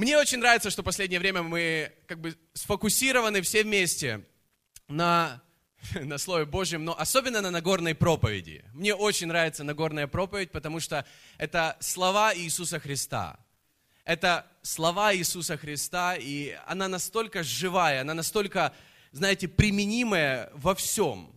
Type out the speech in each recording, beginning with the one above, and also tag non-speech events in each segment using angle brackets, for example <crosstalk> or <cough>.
Мне очень нравится, что в последнее время мы как бы сфокусированы все вместе на, <laughs> на Слове Божьем, но особенно на Нагорной проповеди. Мне очень нравится Нагорная проповедь, потому что это слова Иисуса Христа. Это слова Иисуса Христа, и она настолько живая, она настолько, знаете, применимая во всем.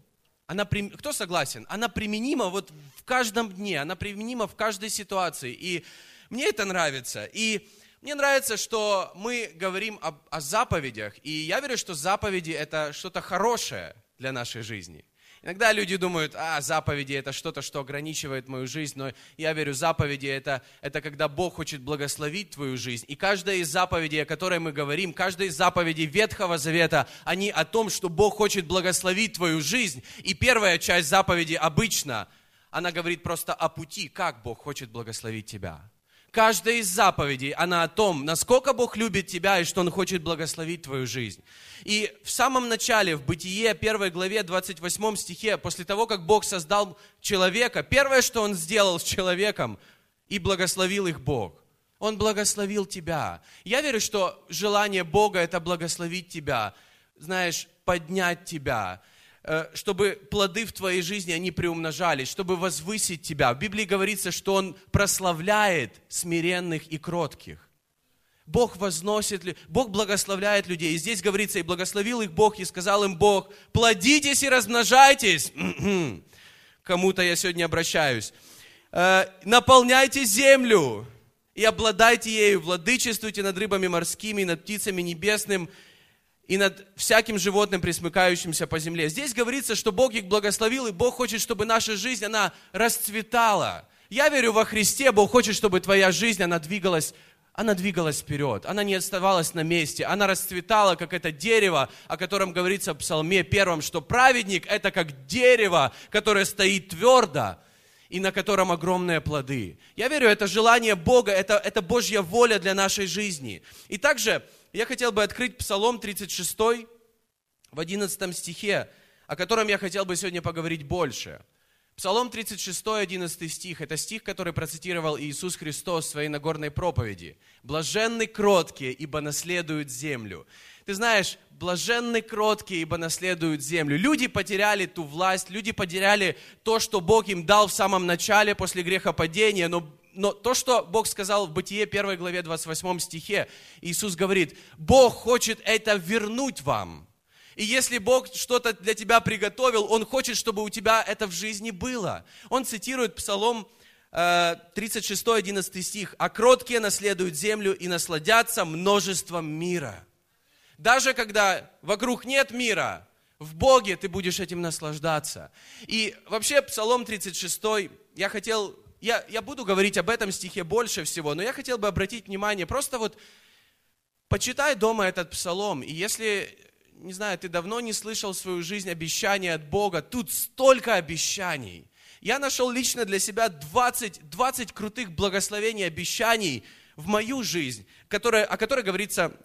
Она, кто согласен? Она применима вот в каждом дне, она применима в каждой ситуации. И мне это нравится. И мне нравится, что мы говорим о, о заповедях, и я верю, что заповеди это что-то хорошее для нашей жизни. Иногда люди думают, а, заповеди это что-то, что ограничивает мою жизнь, но я верю, заповеди это, это когда Бог хочет благословить твою жизнь. И каждая из заповедей, о которой мы говорим, каждая из заповедей Ветхого Завета, они о том, что Бог хочет благословить твою жизнь. И первая часть заповеди обычно, она говорит просто о пути, как Бог хочет благословить тебя. Каждая из заповедей, она о том, насколько Бог любит тебя и что Он хочет благословить твою жизнь. И в самом начале, в Бытие, 1 главе, 28 стихе, после того, как Бог создал человека, первое, что Он сделал с человеком, и благословил их Бог. Он благословил тебя. Я верю, что желание Бога – это благословить тебя, знаешь, поднять тебя, чтобы плоды в твоей жизни, они приумножались, чтобы возвысить тебя. В Библии говорится, что Он прославляет смиренных и кротких. Бог возносит, Бог благословляет людей. И здесь говорится, и благословил их Бог, и сказал им Бог, плодитесь и размножайтесь. <clears throat> Кому-то я сегодня обращаюсь. «Э, наполняйте землю и обладайте ею, владычествуйте над рыбами морскими, над птицами небесными, и над всяким животным, присмыкающимся по земле. Здесь говорится, что Бог их благословил, и Бог хочет, чтобы наша жизнь, она расцветала. Я верю во Христе, Бог хочет, чтобы твоя жизнь, она двигалась она двигалась вперед, она не оставалась на месте, она расцветала, как это дерево, о котором говорится в Псалме первом, что праведник – это как дерево, которое стоит твердо, и на котором огромные плоды. Я верю, это желание Бога, это, это Божья воля для нашей жизни. И также я хотел бы открыть Псалом 36 в 11 стихе, о котором я хотел бы сегодня поговорить больше. Псалом 36, 11 стих, это стих, который процитировал Иисус Христос в своей Нагорной проповеди. «Блаженны кроткие, ибо наследуют землю». Ты знаешь, блаженны кроткие, ибо наследуют землю. Люди потеряли ту власть, люди потеряли то, что Бог им дал в самом начале после грехопадения, но но то, что Бог сказал в Бытие 1 главе 28 стихе, Иисус говорит, Бог хочет это вернуть вам. И если Бог что-то для тебя приготовил, Он хочет, чтобы у тебя это в жизни было. Он цитирует Псалом 36, э, 11 стих. «А кроткие наследуют землю и насладятся множеством мира». Даже когда вокруг нет мира, в Боге ты будешь этим наслаждаться. И вообще Псалом 36, я хотел я, я буду говорить об этом стихе больше всего, но я хотел бы обратить внимание, просто вот почитай дома этот псалом, и если, не знаю, ты давно не слышал в свою жизнь обещания от Бога, тут столько обещаний. Я нашел лично для себя 20, 20 крутых благословений, обещаний в мою жизнь, которые, о которых говорится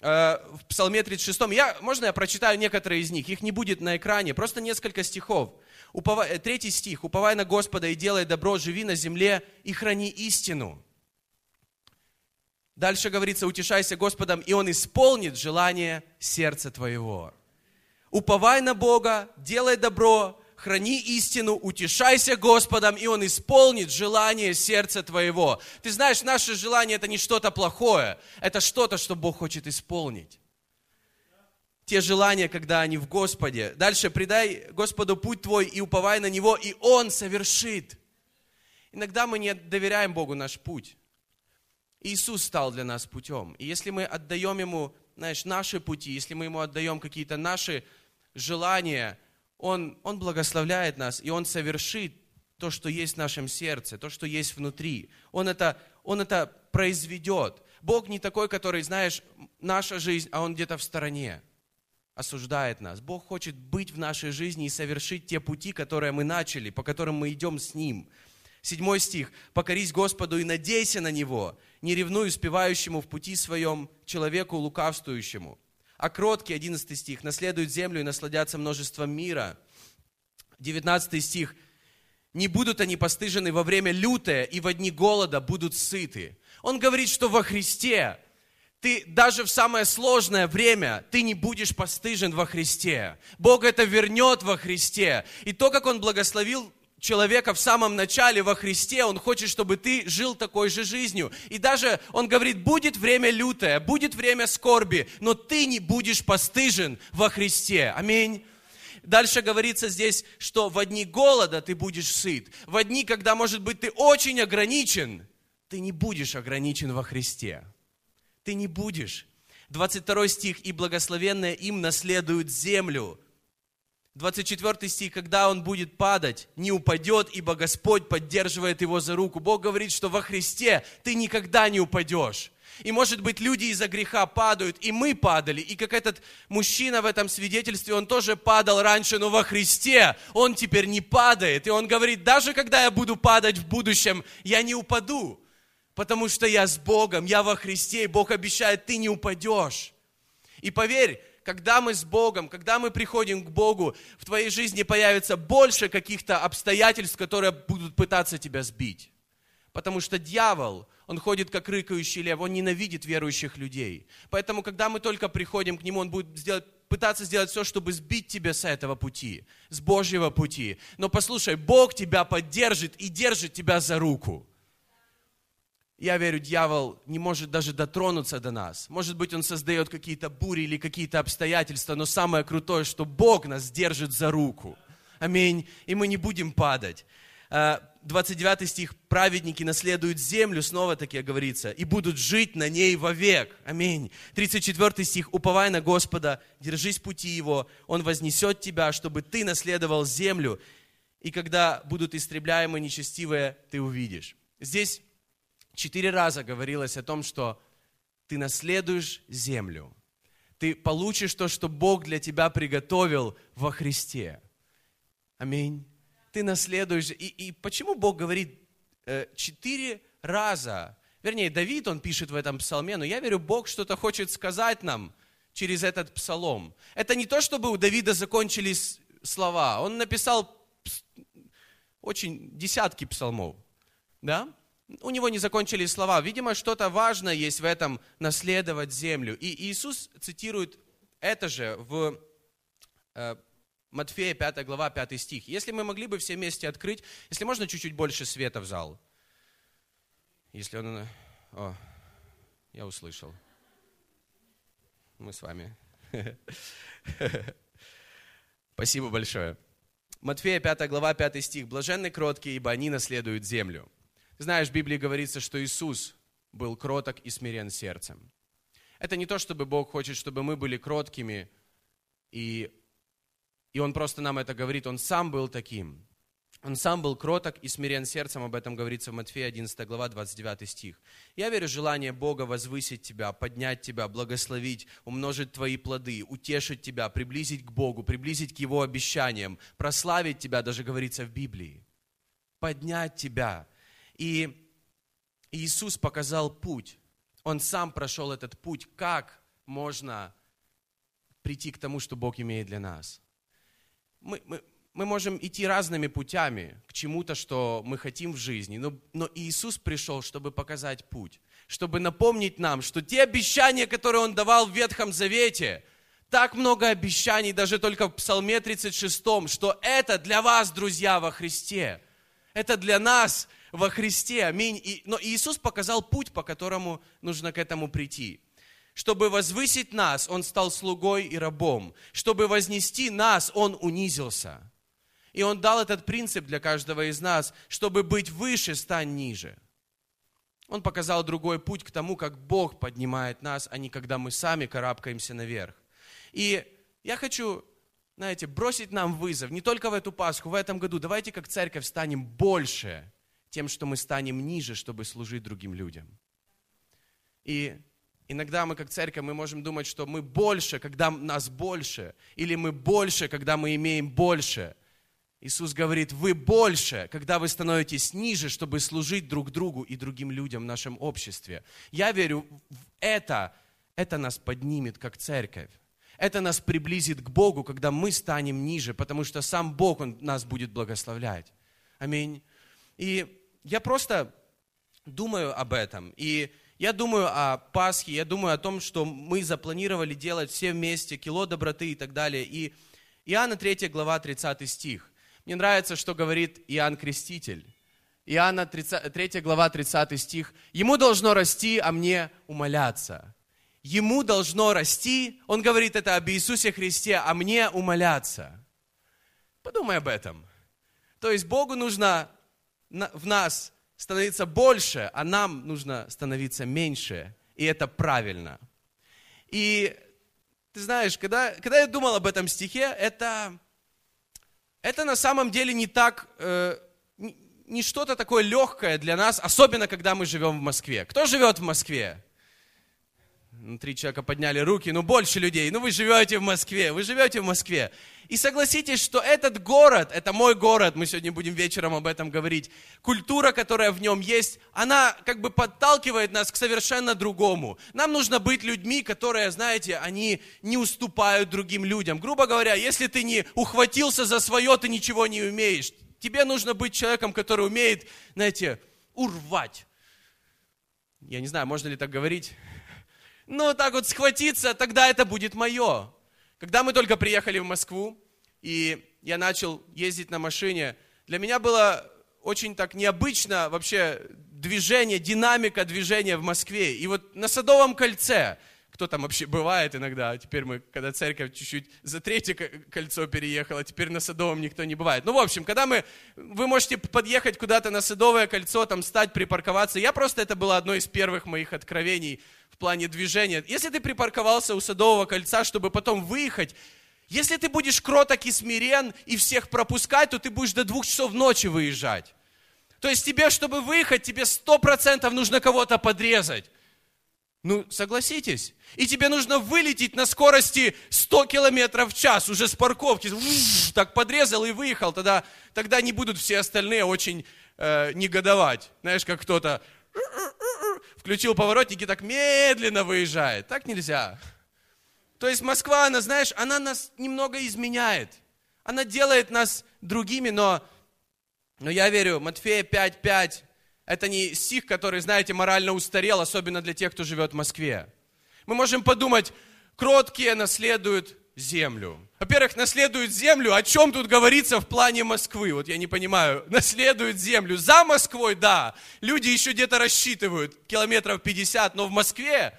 в Псалме 36. Я, можно я прочитаю некоторые из них? Их не будет на экране, просто несколько стихов. Уповай, э, третий стих. «Уповай на Господа и делай добро, живи на земле и храни истину». Дальше говорится, утешайся Господом, и Он исполнит желание сердца твоего. Уповай на Бога, делай добро, храни истину, утешайся Господом, и Он исполнит желание сердца твоего. Ты знаешь, наше желание это не что-то плохое, это что-то, что Бог хочет исполнить те желания, когда они в Господе. Дальше, предай Господу путь твой и уповай на Него, и Он совершит. Иногда мы не доверяем Богу наш путь. Иисус стал для нас путем. И если мы отдаем Ему, знаешь, наши пути, если мы Ему отдаем какие-то наши желания, Он, Он благословляет нас, и Он совершит то, что есть в нашем сердце, то, что есть внутри. Он это, он это произведет. Бог не такой, который, знаешь, наша жизнь, а Он где-то в стороне осуждает нас. Бог хочет быть в нашей жизни и совершить те пути, которые мы начали, по которым мы идем с Ним. Седьмой стих. «Покорись Господу и надейся на Него, не ревнуй успевающему в пути своем человеку лукавствующему». А кроткий, одиннадцатый стих, наследуют землю и насладятся множеством мира. Девятнадцатый стих. «Не будут они постыжены во время лютое, и в дни голода будут сыты». Он говорит, что во Христе ты даже в самое сложное время, ты не будешь постыжен во Христе. Бог это вернет во Христе. И то, как Он благословил человека в самом начале во Христе, Он хочет, чтобы ты жил такой же жизнью. И даже Он говорит, будет время лютое, будет время скорби, но ты не будешь постыжен во Христе. Аминь. Дальше говорится здесь, что в дни голода ты будешь сыт. В дни, когда, может быть, ты очень ограничен, ты не будешь ограничен во Христе. Ты не будешь. 22 стих, и благословенное им наследуют землю. 24 стих, когда он будет падать, не упадет, ибо Господь поддерживает его за руку. Бог говорит, что во Христе ты никогда не упадешь. И может быть люди из-за греха падают, и мы падали. И как этот мужчина в этом свидетельстве, он тоже падал раньше, но во Христе он теперь не падает. И он говорит, даже когда я буду падать в будущем, я не упаду, потому что я с Богом, я во Христе, и Бог обещает, ты не упадешь. И поверь, когда мы с Богом, когда мы приходим к Богу, в твоей жизни появится больше каких-то обстоятельств, которые будут пытаться тебя сбить. Потому что дьявол, он ходит как рыкающий лев, он ненавидит верующих людей. Поэтому, когда мы только приходим к нему, он будет сделать, пытаться сделать все, чтобы сбить тебя с этого пути, с Божьего пути. Но послушай, Бог тебя поддержит и держит тебя за руку. Я верю, дьявол не может даже дотронуться до нас. Может быть, он создает какие-то бури или какие-то обстоятельства, но самое крутое, что Бог нас держит за руку. Аминь. И мы не будем падать. А, 29 стих, праведники наследуют землю, снова таки говорится, и будут жить на ней вовек. Аминь. 34 стих, уповай на Господа, держись пути Его, Он вознесет тебя, чтобы ты наследовал землю, и когда будут истребляемы нечестивые, ты увидишь. Здесь четыре раза говорилось о том, что ты наследуешь землю. Ты получишь то, что Бог для тебя приготовил во Христе. Аминь ты наследуешь. И, и почему Бог говорит э, четыре раза? Вернее, Давид, он пишет в этом псалме, но я верю, Бог что-то хочет сказать нам через этот псалом. Это не то, чтобы у Давида закончились слова. Он написал очень десятки псалмов. Да? У него не закончились слова. Видимо, что-то важное есть в этом наследовать землю. И Иисус цитирует это же в э, Матфея 5 глава 5 стих. Если мы могли бы все вместе открыть, если можно чуть-чуть больше света в зал. Если он... О, я услышал. Мы с вами. <laughs> Спасибо большое. Матфея 5 глава 5 стих. Блаженны кроткие, ибо они наследуют землю. Знаешь, в Библии говорится, что Иисус был кроток и смирен сердцем. Это не то, чтобы Бог хочет, чтобы мы были кроткими и и он просто нам это говорит, он сам был таким. Он сам был кроток и смирен сердцем, об этом говорится в Матфея 11 глава 29 стих. Я верю в желание Бога возвысить тебя, поднять тебя, благословить, умножить твои плоды, утешить тебя, приблизить к Богу, приблизить к Его обещаниям, прославить тебя, даже говорится в Библии, поднять тебя. И Иисус показал путь. Он сам прошел этот путь, как можно прийти к тому, что Бог имеет для нас мы, мы, мы можем идти разными путями к чему-то, что мы хотим в жизни, но, но Иисус пришел, чтобы показать путь, чтобы напомнить нам, что те обещания, которые Он давал в Ветхом Завете, так много обещаний, даже только в Псалме 36, что это для вас, друзья, во Христе. Это для нас во Христе. Аминь. И, но Иисус показал путь, по которому нужно к этому прийти. Чтобы возвысить нас, Он стал слугой и рабом. Чтобы вознести нас, Он унизился. И Он дал этот принцип для каждого из нас. Чтобы быть выше, стань ниже. Он показал другой путь к тому, как Бог поднимает нас, а не когда мы сами карабкаемся наверх. И я хочу, знаете, бросить нам вызов, не только в эту Пасху, в этом году. Давайте как церковь станем больше тем, что мы станем ниже, чтобы служить другим людям. И Иногда мы как церковь, мы можем думать, что мы больше, когда нас больше, или мы больше, когда мы имеем больше. Иисус говорит, вы больше, когда вы становитесь ниже, чтобы служить друг другу и другим людям в нашем обществе. Я верю, это, это нас поднимет как церковь. Это нас приблизит к Богу, когда мы станем ниже, потому что сам Бог, Он нас будет благословлять. Аминь. И я просто думаю об этом. И Я думаю о Пасхе, я думаю о том, что мы запланировали делать все вместе, кило доброты и так далее. И Иоанна 3 глава 30 стих. Мне нравится, что говорит Иоанн Креститель. Иоанна 30, 3 глава 30 стих. Ему должно расти, а мне умоляться. Ему должно расти, он говорит это об Иисусе Христе, а мне умоляться. Подумай об этом. То есть Богу нужно в нас становиться больше, а нам нужно становиться меньше. И это правильно. И ты знаешь, когда, когда я думал об этом стихе, это, это на самом деле не так, э, не, не что-то такое легкое для нас, особенно когда мы живем в Москве. Кто живет в Москве? Ну, три человека подняли руки, ну больше людей. Ну вы живете в Москве, вы живете в Москве. И согласитесь, что этот город, это мой город, мы сегодня будем вечером об этом говорить, культура, которая в нем есть, она как бы подталкивает нас к совершенно другому. Нам нужно быть людьми, которые, знаете, они не уступают другим людям. Грубо говоря, если ты не ухватился за свое, ты ничего не умеешь. Тебе нужно быть человеком, который умеет, знаете, урвать. Я не знаю, можно ли так говорить. Ну, так вот схватиться, тогда это будет мое. Когда мы только приехали в Москву, и я начал ездить на машине, для меня было очень так необычно вообще движение, динамика движения в Москве. И вот на Садовом кольце, кто там вообще бывает иногда, теперь мы, когда церковь чуть-чуть за третье кольцо переехала, теперь на Садовом никто не бывает. Ну, в общем, когда мы, вы можете подъехать куда-то на Садовое кольцо, там стать, припарковаться. Я просто, это было одно из первых моих откровений – в плане движения. Если ты припарковался у Садового кольца, чтобы потом выехать, если ты будешь кроток и смирен и всех пропускать, то ты будешь до двух часов ночи выезжать. То есть тебе, чтобы выехать, тебе сто процентов нужно кого-то подрезать. Ну, согласитесь. И тебе нужно вылететь на скорости 100 километров в час уже с парковки. Так подрезал и выехал. Тогда, тогда не будут все остальные очень э, негодовать. Знаешь, как кто-то включил поворотник и так медленно выезжает. Так нельзя. То есть Москва, она, знаешь, она нас немного изменяет. Она делает нас другими, но, но я верю, Матфея 5.5, это не стих, который, знаете, морально устарел, особенно для тех, кто живет в Москве. Мы можем подумать, кроткие наследуют землю. Во-первых, наследуют землю. О чем тут говорится в плане Москвы? Вот я не понимаю. Наследуют землю. За Москвой, да. Люди еще где-то рассчитывают километров 50, но в Москве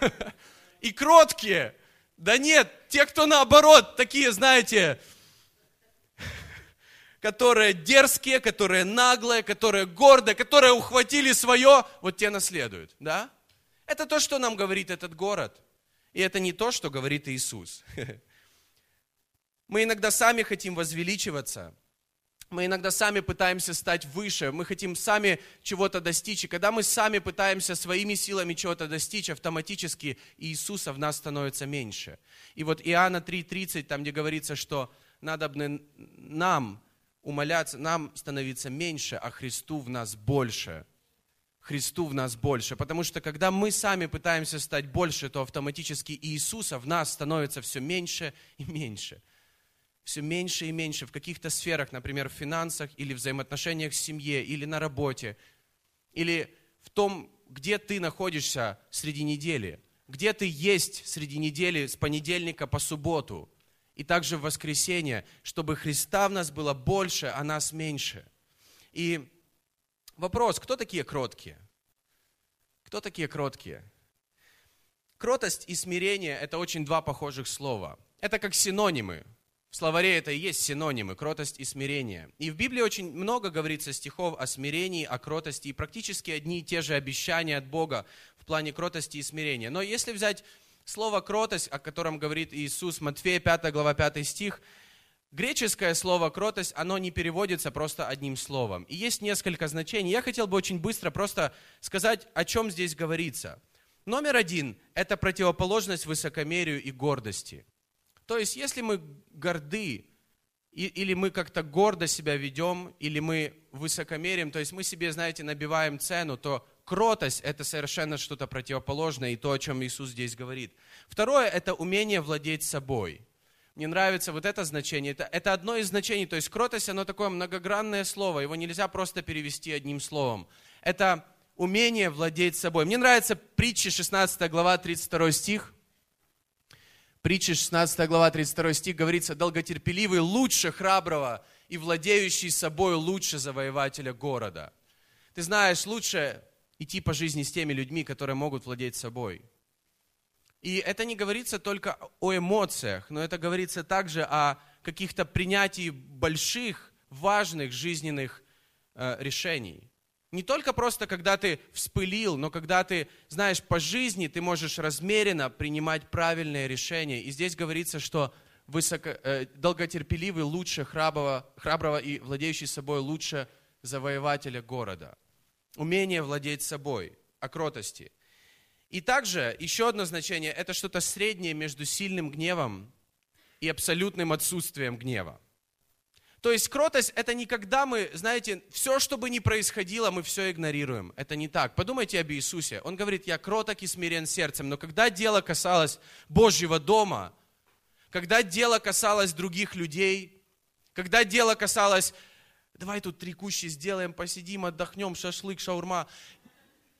<laughs> и кроткие. Да нет, те, кто наоборот, такие, знаете, которые дерзкие, которые наглые, которые гордые, которые ухватили свое, вот те наследуют, да? Это то, что нам говорит этот город. И это не то, что говорит Иисус. <laughs> Мы иногда сами хотим возвеличиваться. Мы иногда сами пытаемся стать выше, мы хотим сами чего-то достичь. И когда мы сами пытаемся своими силами чего-то достичь, автоматически Иисуса в нас становится меньше. И вот Иоанна 3.30, там где говорится, что надо нам умоляться, нам становиться меньше, а Христу в нас больше – Христу в нас больше. Потому что когда мы сами пытаемся стать больше, то автоматически Иисуса в нас становится все меньше и меньше. Все меньше и меньше в каких-то сферах, например, в финансах или взаимоотношениях в семье, или на работе, или в том, где ты находишься среди недели, где ты есть среди недели с понедельника по субботу, и также в воскресенье, чтобы Христа в нас было больше, а нас меньше. И Вопрос, кто такие кроткие? Кто такие кроткие? Кротость и смирение – это очень два похожих слова. Это как синонимы. В словаре это и есть синонимы, кротость и смирение. И в Библии очень много говорится стихов о смирении, о кротости, и практически одни и те же обещания от Бога в плане кротости и смирения. Но если взять слово кротость, о котором говорит Иисус, Матфея 5 глава 5 стих, Греческое слово «кротость», оно не переводится просто одним словом. И есть несколько значений. Я хотел бы очень быстро просто сказать, о чем здесь говорится. Номер один – это противоположность высокомерию и гордости. То есть, если мы горды, или мы как-то гордо себя ведем, или мы высокомерим, то есть мы себе, знаете, набиваем цену, то кротость – это совершенно что-то противоположное, и то, о чем Иисус здесь говорит. Второе – это умение владеть собой – мне нравится вот это значение. Это, это одно из значений. То есть кротость, оно такое многогранное слово. Его нельзя просто перевести одним словом. Это умение владеть собой. Мне нравится притча 16 глава 32 стих. Притча 16 глава 32 стих говорится, долготерпеливый лучше храброго и владеющий собой лучше завоевателя города. Ты знаешь, лучше идти по жизни с теми людьми, которые могут владеть собой. И это не говорится только о эмоциях, но это говорится также о каких-то принятии больших, важных жизненных э, решений. Не только просто, когда ты вспылил, но когда ты, знаешь, по жизни ты можешь размеренно принимать правильные решения. И здесь говорится, что высоко, э, долготерпеливый лучше храброго, храброго и владеющий собой лучше завоевателя города. Умение владеть собой, о кротости. И также еще одно значение – это что-то среднее между сильным гневом и абсолютным отсутствием гнева. То есть кротость – это не когда мы, знаете, все, что бы ни происходило, мы все игнорируем. Это не так. Подумайте об Иисусе. Он говорит, я кроток и смирен сердцем. Но когда дело касалось Божьего дома, когда дело касалось других людей, когда дело касалось, давай тут три кущи сделаем, посидим, отдохнем, шашлык, шаурма.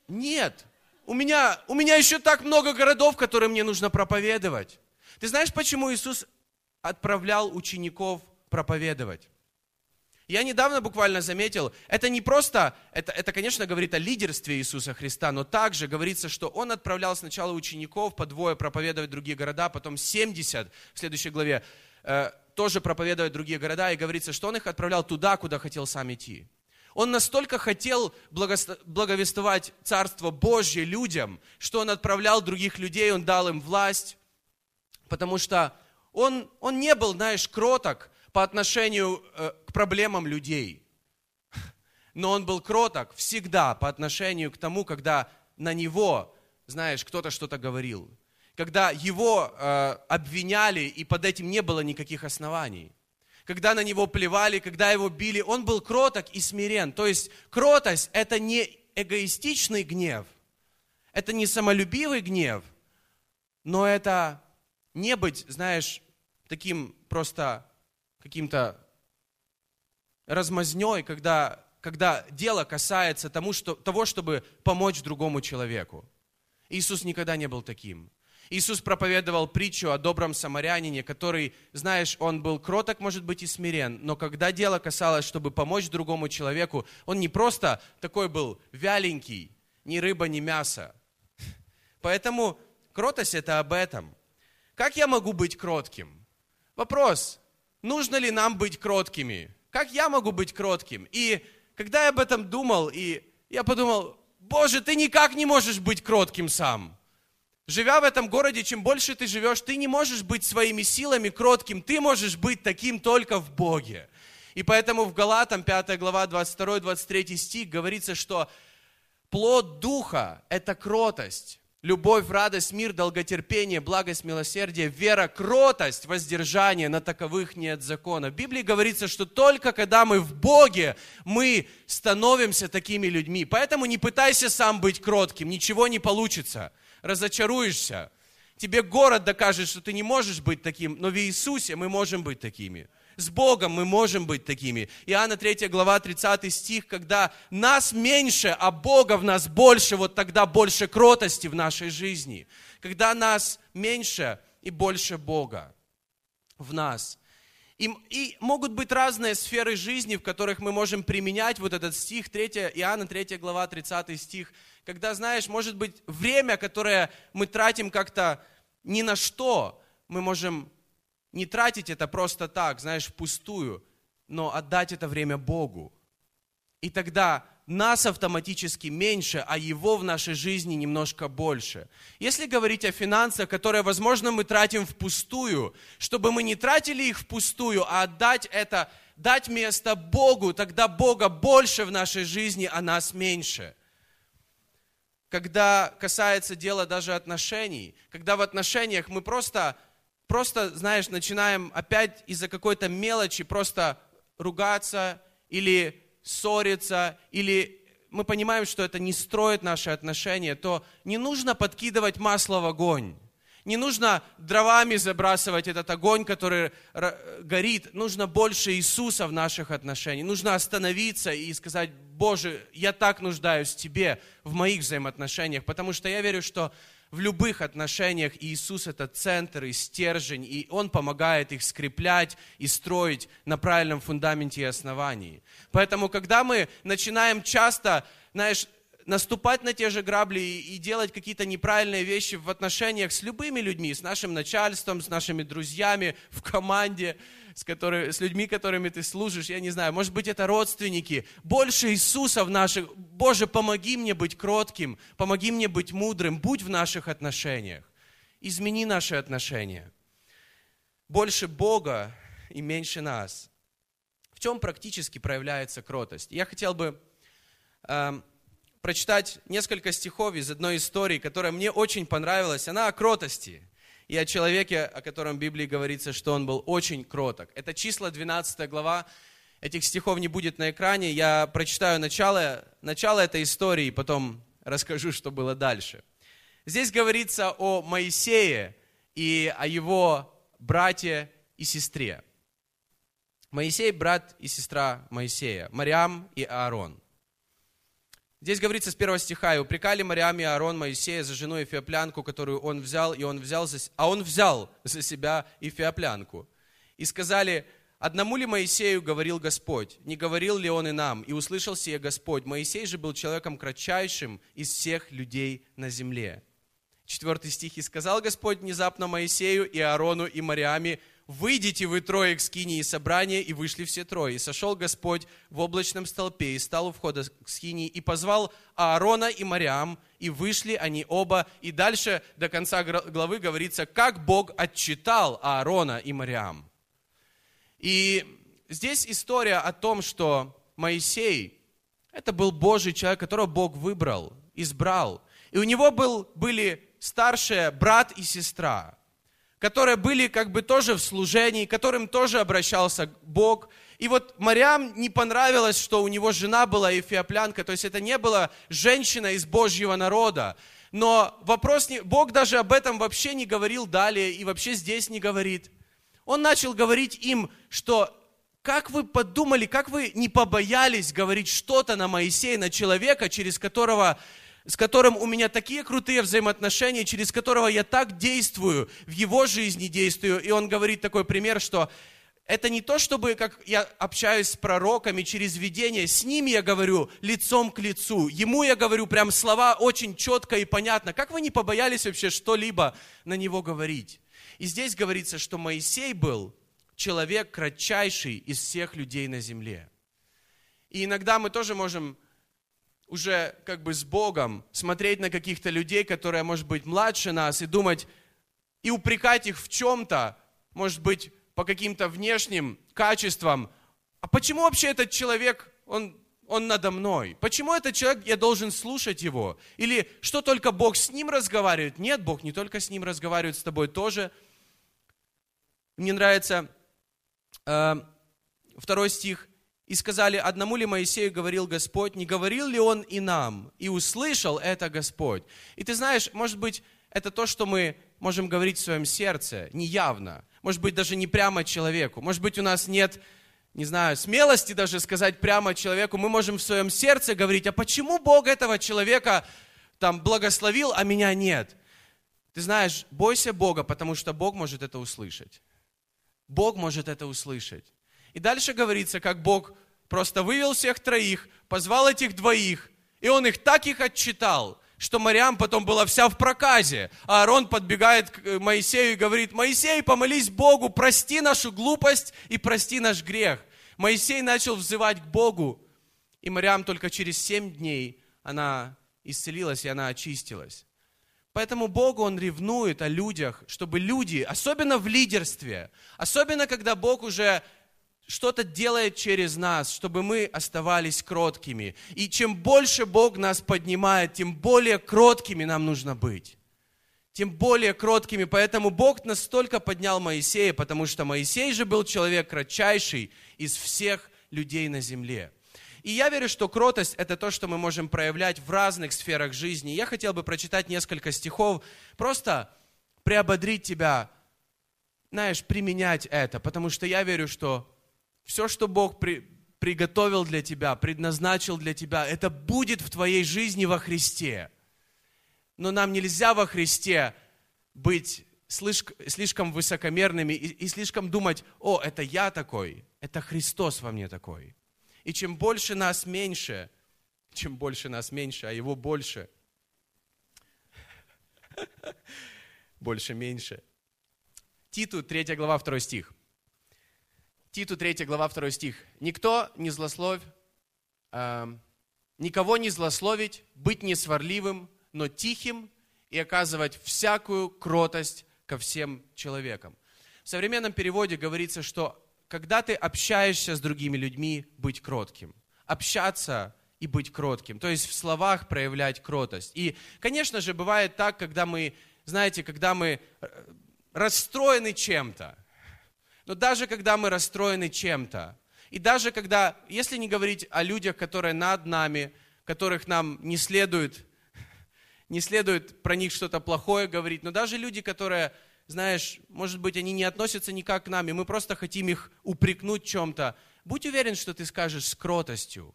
Нет, у меня, у меня еще так много городов, которые мне нужно проповедовать. Ты знаешь, почему Иисус отправлял учеников проповедовать? Я недавно буквально заметил, это не просто, это, это, конечно, говорит о лидерстве Иисуса Христа, но также говорится, что Он отправлял сначала учеников по двое проповедовать другие города, потом 70 в следующей главе э, тоже проповедовать другие города, и говорится, что Он их отправлял туда, куда хотел сам идти. Он настолько хотел благовествовать Царство Божье людям, что Он отправлял других людей, Он дал им власть, потому что Он, он не был, знаешь, кроток, по отношению э, к проблемам людей. Но он был кроток всегда по отношению к тому, когда на него, знаешь, кто-то что-то говорил. Когда его э, обвиняли, и под этим не было никаких оснований. Когда на него плевали, когда его били, он был кроток и смирен. То есть кротость – это не эгоистичный гнев, это не самолюбивый гнев, но это не быть, знаешь, таким просто каким-то размазней, когда, когда дело касается тому, что, того, чтобы помочь другому человеку. Иисус никогда не был таким. Иисус проповедовал притчу о добром самарянине, который, знаешь, он был кроток, может быть, и смирен, но когда дело касалось, чтобы помочь другому человеку, он не просто такой был вяленький, ни рыба, ни мясо. Поэтому кротость это об этом. Как я могу быть кротким? Вопрос, нужно ли нам быть кроткими? Как я могу быть кротким? И когда я об этом думал, и я подумал, Боже, ты никак не можешь быть кротким сам. Живя в этом городе, чем больше ты живешь, ты не можешь быть своими силами кротким, ты можешь быть таким только в Боге. И поэтому в Галатам 5 глава 22-23 стих говорится, что плод Духа – это кротость, любовь, радость, мир, долготерпение, благость, милосердие, вера, кротость, воздержание, на таковых нет закона. В Библии говорится, что только когда мы в Боге, мы становимся такими людьми. Поэтому не пытайся сам быть кротким, ничего не получится, разочаруешься. Тебе город докажет, что ты не можешь быть таким, но в Иисусе мы можем быть такими. С Богом мы можем быть такими. Иоанна 3 глава 30 стих, когда нас меньше, а Бога в нас больше, вот тогда больше кротости в нашей жизни. Когда нас меньше и больше Бога в нас. И, и могут быть разные сферы жизни, в которых мы можем применять вот этот стих, 3, Иоанна 3 глава 30 стих, когда, знаешь, может быть время, которое мы тратим как-то ни на что, мы можем не тратить это просто так, знаешь, впустую, но отдать это время Богу. И тогда нас автоматически меньше, а Его в нашей жизни немножко больше. Если говорить о финансах, которые, возможно, мы тратим впустую, чтобы мы не тратили их впустую, а отдать это, дать место Богу, тогда Бога больше в нашей жизни, а нас меньше. Когда касается дела даже отношений, когда в отношениях мы просто просто, знаешь, начинаем опять из-за какой-то мелочи просто ругаться или ссориться, или мы понимаем, что это не строит наши отношения, то не нужно подкидывать масло в огонь. Не нужно дровами забрасывать этот огонь, который горит. Нужно больше Иисуса в наших отношениях. Нужно остановиться и сказать, Боже, я так нуждаюсь в Тебе, в моих взаимоотношениях, потому что я верю, что в любых отношениях Иисус это центр и стержень, и Он помогает их скреплять и строить на правильном фундаменте и основании. Поэтому, когда мы начинаем часто, знаешь, наступать на те же грабли и, делать какие-то неправильные вещи в отношениях с любыми людьми, с нашим начальством, с нашими друзьями, в команде, с, которой, с людьми, которыми ты служишь, я не знаю, может быть, это родственники. Больше Иисуса в наших... Боже, помоги мне быть кротким, помоги мне быть мудрым, будь в наших отношениях. Измени наши отношения. Больше Бога и меньше нас. В чем практически проявляется кротость? Я хотел бы э, прочитать несколько стихов из одной истории, которая мне очень понравилась. Она о кротости и о человеке, о котором в Библии говорится, что он был очень кроток. Это числа 12 глава. Этих стихов не будет на экране. Я прочитаю начало, начало этой истории, и потом расскажу, что было дальше. Здесь говорится о Моисее и о его брате и сестре. Моисей – брат и сестра Моисея, Мариам и Аарон. Здесь говорится с первого стиха, «И упрекали Мариам и Аарон Моисея за жену Эфиоплянку, которую он взял, и он взял за, а он взял за себя Эфиоплянку. И сказали, одному ли Моисею говорил Господь, не говорил ли он и нам? И услышал сие Господь. Моисей же был человеком кратчайшим из всех людей на земле. Четвертый стих, «И сказал Господь внезапно Моисею и Аарону и Мариаме, «Выйдите вы трое к скинии собрания», и вышли все трое. И сошел Господь в облачном столпе, и стал у входа к скинии, и позвал Аарона и Мариам, и вышли они оба. И дальше до конца главы говорится, как Бог отчитал Аарона и Мариам. И здесь история о том, что Моисей, это был Божий человек, которого Бог выбрал, избрал. И у него был, были старшие брат и сестра – которые были как бы тоже в служении, которым тоже обращался Бог. И вот Мариам не понравилось, что у него жена была эфиоплянка, то есть это не была женщина из Божьего народа. Но вопрос, не, Бог даже об этом вообще не говорил далее и вообще здесь не говорит. Он начал говорить им, что как вы подумали, как вы не побоялись говорить что-то на Моисея, на человека, через которого с которым у меня такие крутые взаимоотношения, через которого я так действую, в его жизни действую. И он говорит такой пример, что это не то, чтобы как я общаюсь с пророками через видение, с ними я говорю лицом к лицу, ему я говорю прям слова очень четко и понятно. Как вы не побоялись вообще что-либо на него говорить? И здесь говорится, что Моисей был человек кратчайший из всех людей на земле. И иногда мы тоже можем уже как бы с Богом, смотреть на каких-то людей, которые, может быть, младше нас, и думать, и упрекать их в чем-то, может быть, по каким-то внешним качествам. А почему вообще этот человек, он, он надо мной? Почему этот человек, я должен слушать его? Или что только Бог с ним разговаривает? Нет, Бог не только с ним разговаривает, с тобой тоже. Мне нравится э, второй стих. И сказали, одному ли Моисею говорил Господь, не говорил ли он и нам? И услышал это Господь. И ты знаешь, может быть, это то, что мы можем говорить в своем сердце, неявно. Может быть, даже не прямо человеку. Может быть, у нас нет, не знаю, смелости даже сказать прямо человеку. Мы можем в своем сердце говорить, а почему Бог этого человека там благословил, а меня нет? Ты знаешь, бойся Бога, потому что Бог может это услышать. Бог может это услышать. И дальше говорится, как Бог просто вывел всех троих, позвал этих двоих, и он их так их отчитал, что Мариам потом была вся в проказе. А Аарон подбегает к э, Моисею и говорит, Моисей, помолись Богу, прости нашу глупость и прости наш грех. Моисей начал взывать к Богу, и Мариам только через семь дней она исцелилась и она очистилась. Поэтому Богу Он ревнует о людях, чтобы люди, особенно в лидерстве, особенно когда Бог уже что-то делает через нас, чтобы мы оставались кроткими. И чем больше Бог нас поднимает, тем более кроткими нам нужно быть. Тем более кроткими. Поэтому Бог настолько поднял Моисея, потому что Моисей же был человек кратчайший из всех людей на земле. И я верю, что кротость – это то, что мы можем проявлять в разных сферах жизни. Я хотел бы прочитать несколько стихов, просто приободрить тебя, знаешь, применять это, потому что я верю, что все, что Бог при, приготовил для тебя, предназначил для тебя, это будет в твоей жизни во Христе. Но нам нельзя во Христе быть слишком высокомерными и, слишком думать, о, это я такой, это Христос во мне такой. И чем больше нас меньше, чем больше нас меньше, а его больше, <laughs> больше меньше. Титу, 3 глава, 2 стих. Титу 3 глава, 2 стих. «Никто не злословь, э, никого не злословить, быть не сварливым, но тихим и оказывать всякую кротость ко всем человекам». В современном переводе говорится, что когда ты общаешься с другими людьми, быть кротким. Общаться и быть кротким. То есть в словах проявлять кротость. И, конечно же, бывает так, когда мы, знаете, когда мы э, расстроены чем-то. Но даже когда мы расстроены чем-то, и даже когда, если не говорить о людях, которые над нами, которых нам не следует, не следует про них что-то плохое говорить, но даже люди, которые знаешь, может быть, они не относятся никак к нам, и мы просто хотим их упрекнуть чем-то. Будь уверен, что ты скажешь с кротостью,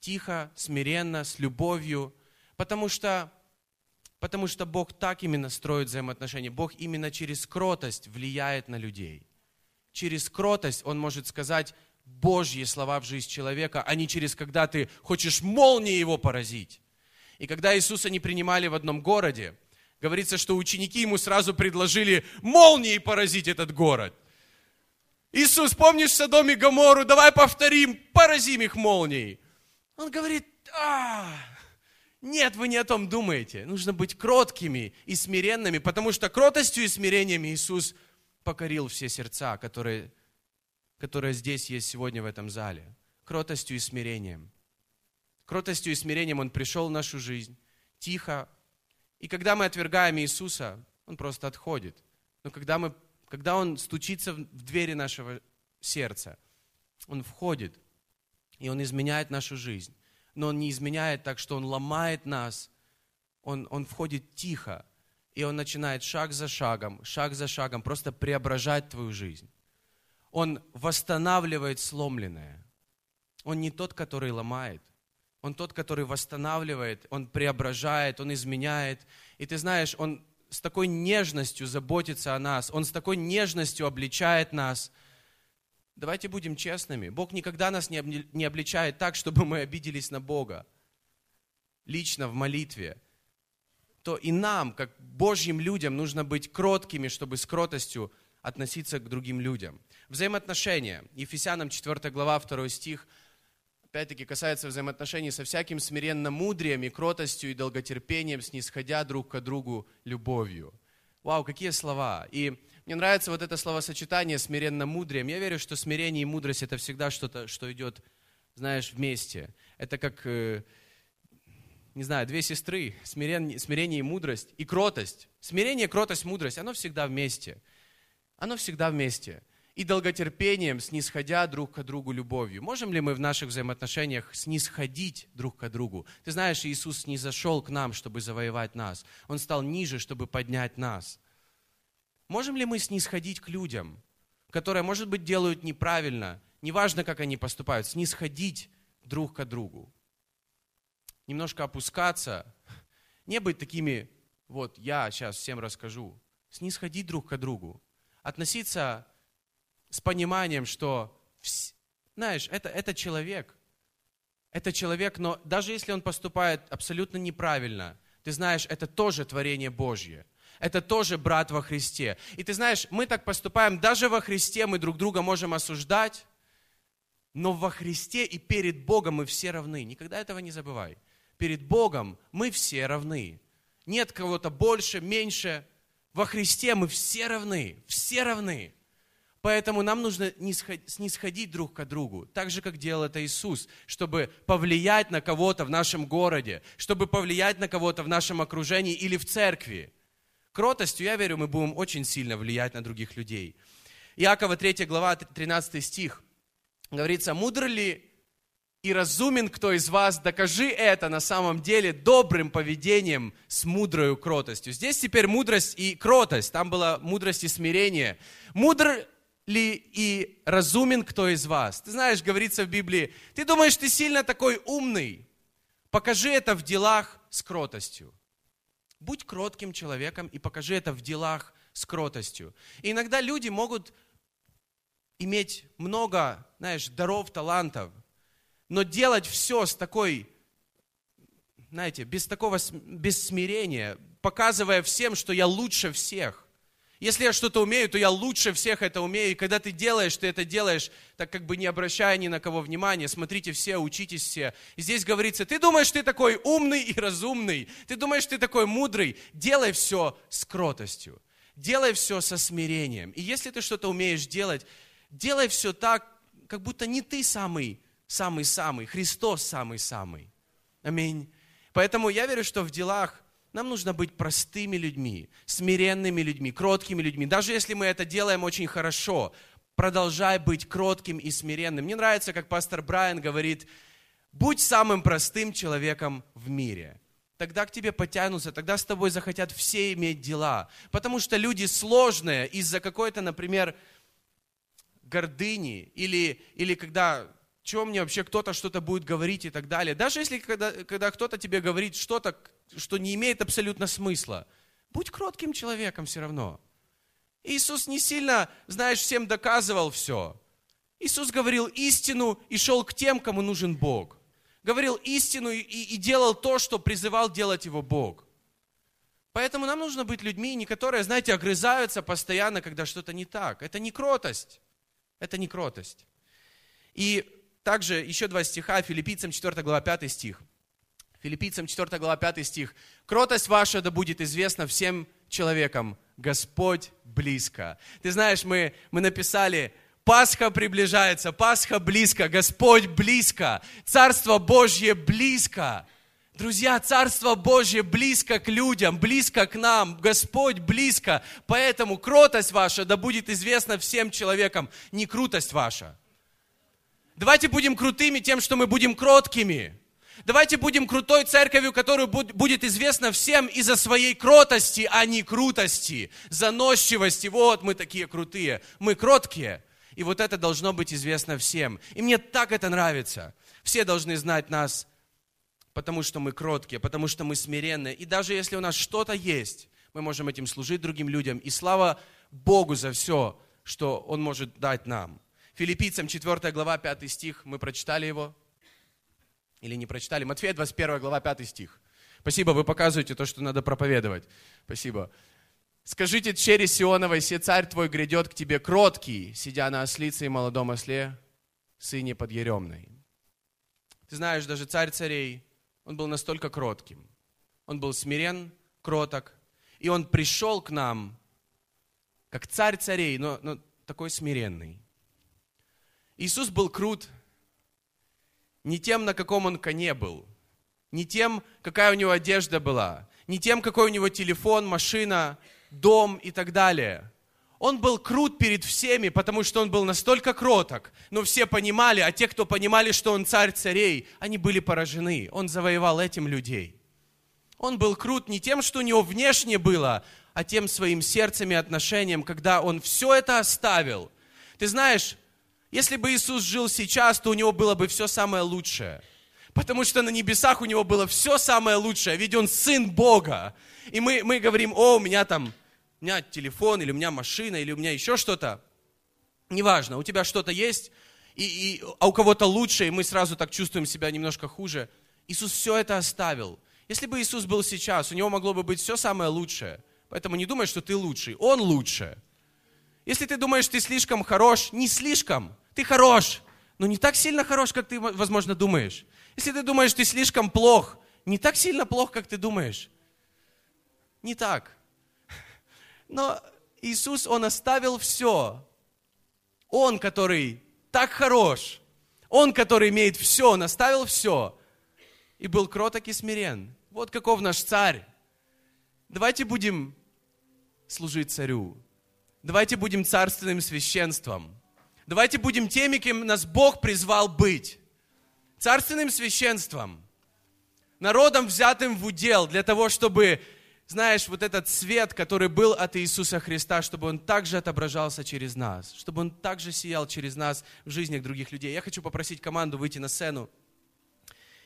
тихо, смиренно, с любовью, потому что, потому что Бог так именно строит взаимоотношения. Бог именно через кротость влияет на людей. Через кротость Он может сказать Божьи слова в жизнь человека, а не через когда ты хочешь молнией его поразить. И когда Иисуса не принимали в одном городе, Говорится, что ученики ему сразу предложили молнией поразить этот город. Иисус, помнишь Содом и Гомору? Давай повторим, поразим их молнией. Он говорит, а, нет, вы не о том думаете. Нужно быть кроткими и смиренными, потому что кротостью и смирением Иисус покорил все сердца, которые, которые здесь есть сегодня в этом зале. Кротостью и смирением. Кротостью и смирением Он пришел в нашу жизнь, тихо, и когда мы отвергаем Иисуса, Он просто отходит. Но когда, мы, когда Он стучится в двери нашего сердца, Он входит, и Он изменяет нашу жизнь. Но Он не изменяет так, что Он ломает нас. Он, он входит тихо, и Он начинает шаг за шагом, шаг за шагом просто преображать твою жизнь. Он восстанавливает сломленное. Он не тот, который ломает. Он тот, который восстанавливает, Он преображает, Он изменяет. И ты знаешь, Он с такой нежностью заботится о нас, Он с такой нежностью обличает нас. Давайте будем честными. Бог никогда нас не обличает так, чтобы мы обиделись на Бога. Лично в молитве. То и нам, как Божьим людям, нужно быть кроткими, чтобы с кротостью относиться к другим людям. Взаимоотношения. Ефесянам 4 глава, 2 стих – опять-таки касается взаимоотношений со всяким смиренным мудрием и кротостью и долготерпением, снисходя друг к другу любовью. Вау, какие слова! И мне нравится вот это словосочетание смиренно мудрием. Я верю, что смирение и мудрость это всегда что-то, что идет, знаешь, вместе. Это как, э, не знаю, две сестры, смирение, смирение и мудрость, и кротость. Смирение, кротость, мудрость, оно всегда вместе. Оно всегда вместе и долготерпением, снисходя друг к другу любовью. Можем ли мы в наших взаимоотношениях снисходить друг к другу? Ты знаешь, Иисус не зашел к нам, чтобы завоевать нас. Он стал ниже, чтобы поднять нас. Можем ли мы снисходить к людям, которые, может быть, делают неправильно, неважно, как они поступают, снисходить друг к другу? Немножко опускаться, не быть такими, вот я сейчас всем расскажу, снисходить друг к другу, относиться с пониманием, что, знаешь, это, это человек. Это человек, но даже если он поступает абсолютно неправильно, ты знаешь, это тоже творение Божье. Это тоже брат во Христе. И ты знаешь, мы так поступаем, даже во Христе мы друг друга можем осуждать, но во Христе и перед Богом мы все равны. Никогда этого не забывай. Перед Богом мы все равны. Нет кого-то больше, меньше. Во Христе мы все равны. Все равны. Поэтому нам нужно снисходить друг к другу, так же, как делал это Иисус, чтобы повлиять на кого-то в нашем городе, чтобы повлиять на кого-то в нашем окружении или в церкви. Кротостью, я верю, мы будем очень сильно влиять на других людей. Иакова 3 глава, 13 стих. Говорится, мудр ли и разумен кто из вас, докажи это на самом деле добрым поведением с мудрой кротостью. Здесь теперь мудрость и кротость, там была мудрость и смирение. Мудр ли и разумен кто из вас? Ты знаешь, говорится в Библии, ты думаешь, ты сильно такой умный? Покажи это в делах с кротостью. Будь кротким человеком и покажи это в делах с кротостью. И иногда люди могут иметь много, знаешь, даров, талантов, но делать все с такой, знаете, без такого, без смирения, показывая всем, что я лучше всех. Если я что-то умею, то я лучше всех это умею. И когда ты делаешь, ты это делаешь, так как бы не обращая ни на кого внимания. Смотрите все, учитесь все. И здесь говорится, ты думаешь, ты такой умный и разумный. Ты думаешь, ты такой мудрый. Делай все с кротостью. Делай все со смирением. И если ты что-то умеешь делать, делай все так, как будто не ты самый, самый-самый, Христос самый-самый. Аминь. Поэтому я верю, что в делах нам нужно быть простыми людьми, смиренными людьми, кроткими людьми. Даже если мы это делаем очень хорошо, продолжай быть кротким и смиренным. Мне нравится, как пастор Брайан говорит, будь самым простым человеком в мире. Тогда к тебе потянутся, тогда с тобой захотят все иметь дела. Потому что люди сложные из-за какой-то, например, гордыни или, или когда чем мне вообще кто-то что-то будет говорить и так далее. Даже если когда, когда кто-то тебе говорит что-то, что не имеет абсолютно смысла, будь кротким человеком все равно. Иисус не сильно, знаешь, всем доказывал все. Иисус говорил истину и шел к тем, кому нужен Бог. Говорил истину и, и делал то, что призывал делать его Бог. Поэтому нам нужно быть людьми, не которые, знаете, огрызаются постоянно, когда что-то не так. Это не кротость. Это не кротость. И также еще два стиха, Филиппийцам 4 глава 5 стих. Филиппийцам 4 глава 5 стих. «Кротость ваша да будет известна всем человекам, Господь близко». Ты знаешь, мы, мы написали, Пасха приближается, Пасха близко, Господь близко, Царство Божье близко. Друзья, Царство Божье близко к людям, близко к нам, Господь близко. Поэтому кротость ваша да будет известна всем человекам, не крутость ваша. Давайте будем крутыми тем, что мы будем кроткими. Давайте будем крутой церковью, которая будет известна всем из-за своей кротости, а не крутости, заносчивости. Вот мы такие крутые, мы кроткие. И вот это должно быть известно всем. И мне так это нравится. Все должны знать нас, потому что мы кроткие, потому что мы смиренные. И даже если у нас что-то есть, мы можем этим служить другим людям. И слава Богу за все, что Он может дать нам. Филиппийцам 4 глава 5 стих, мы прочитали его? Или не прочитали? Матфея 21 глава 5 стих. Спасибо, вы показываете то, что надо проповедовать. Спасибо. Скажите через Сионовой, се царь твой грядет к тебе кроткий, сидя на ослице и молодом осле, сыне подъеремной. Ты знаешь, даже царь царей, он был настолько кротким. Он был смирен, кроток. И он пришел к нам, как царь царей, но, но такой смиренный. Иисус был крут не тем, на каком он коне был, не тем, какая у него одежда была, не тем, какой у него телефон, машина, дом и так далее. Он был крут перед всеми, потому что он был настолько кроток, но все понимали, а те, кто понимали, что он царь царей, они были поражены. Он завоевал этим людей. Он был крут не тем, что у него внешне было, а тем своим сердцем и отношением, когда он все это оставил. Ты знаешь, если бы Иисус жил сейчас, то у него было бы все самое лучшее. Потому что на небесах у него было все самое лучшее, ведь он сын Бога. И мы, мы говорим, о, у меня там, у меня телефон, или у меня машина, или у меня еще что-то. Неважно, у тебя что-то есть, и, и, а у кого-то лучше, и мы сразу так чувствуем себя немножко хуже. Иисус все это оставил. Если бы Иисус был сейчас, у него могло бы быть все самое лучшее. Поэтому не думай, что ты лучший. Он лучше. Если ты думаешь, ты слишком хорош, не слишком. Ты хорош, но не так сильно хорош, как ты, возможно, думаешь. Если ты думаешь, ты слишком плох, не так сильно плох, как ты думаешь. Не так. Но Иисус, Он оставил все. Он, который так хорош, Он, который имеет все, Он оставил все и был кроток и смирен. Вот каков наш царь. Давайте будем служить царю. Давайте будем царственным священством. Давайте будем теми, кем нас Бог призвал быть. Царственным священством. Народом, взятым в удел для того, чтобы знаешь, вот этот свет, который был от Иисуса Христа, чтобы он также отображался через нас, чтобы он также сиял через нас в жизнях других людей. Я хочу попросить команду выйти на сцену.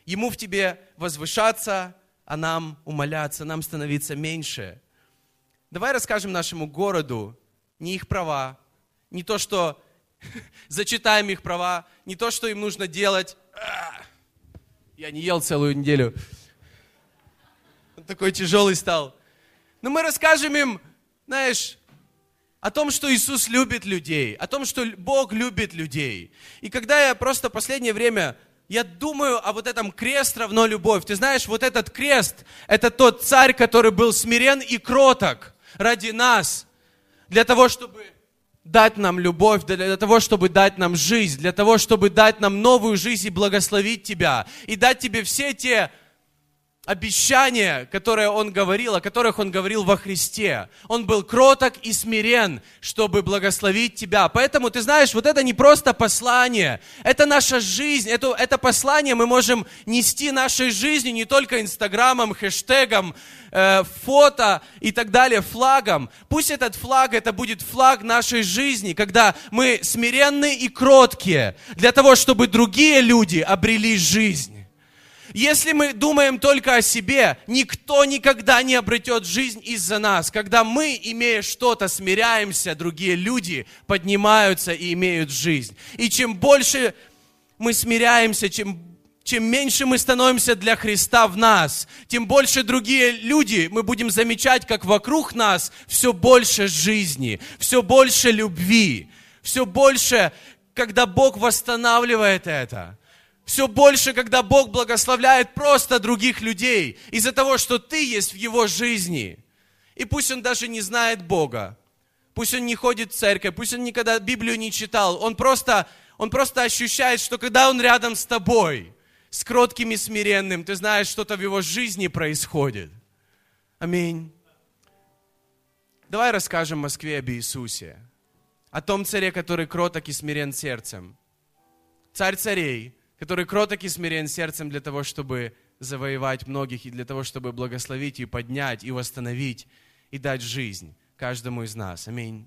Ему в тебе возвышаться, а нам умоляться, нам становиться меньше. Давай расскажем нашему городу не их права, не то, что <laughs> зачитаем их права, не то, что им нужно делать. Я не ел целую неделю. Он такой тяжелый стал. Но мы расскажем им, знаешь, о том, что Иисус любит людей, о том, что Бог любит людей. И когда я просто последнее время, я думаю о вот этом крест равно любовь. Ты знаешь, вот этот крест, это тот царь, который был смирен и кроток ради нас, для того, чтобы дать нам любовь, для того, чтобы дать нам жизнь, для того, чтобы дать нам новую жизнь и благословить тебя, и дать тебе все те обещания, которые он говорил, о которых он говорил во Христе. Он был кроток и смирен, чтобы благословить тебя. Поэтому, ты знаешь, вот это не просто послание, это наша жизнь. Это, это послание мы можем нести нашей жизнью не только инстаграмом, хэштегом, э, фото и так далее, флагом. Пусть этот флаг, это будет флаг нашей жизни, когда мы смиренны и кроткие, для того, чтобы другие люди обрели жизнь. Если мы думаем только о себе, никто никогда не обретет жизнь из-за нас. Когда мы, имея что-то, смиряемся, другие люди поднимаются и имеют жизнь. И чем больше мы смиряемся, чем чем меньше мы становимся для Христа в нас, тем больше другие люди мы будем замечать, как вокруг нас все больше жизни, все больше любви, все больше, когда Бог восстанавливает это все больше, когда Бог благословляет просто других людей из-за того, что ты есть в его жизни. И пусть он даже не знает Бога, пусть он не ходит в церковь, пусть он никогда Библию не читал, он просто, он просто ощущает, что когда он рядом с тобой, с кротким и смиренным, ты знаешь, что-то в его жизни происходит. Аминь. Давай расскажем Москве об Иисусе, о том царе, который кроток и смирен сердцем. Царь царей, который кроток и смирен сердцем для того, чтобы завоевать многих и для того, чтобы благословить и поднять и восстановить и дать жизнь каждому из нас. Аминь.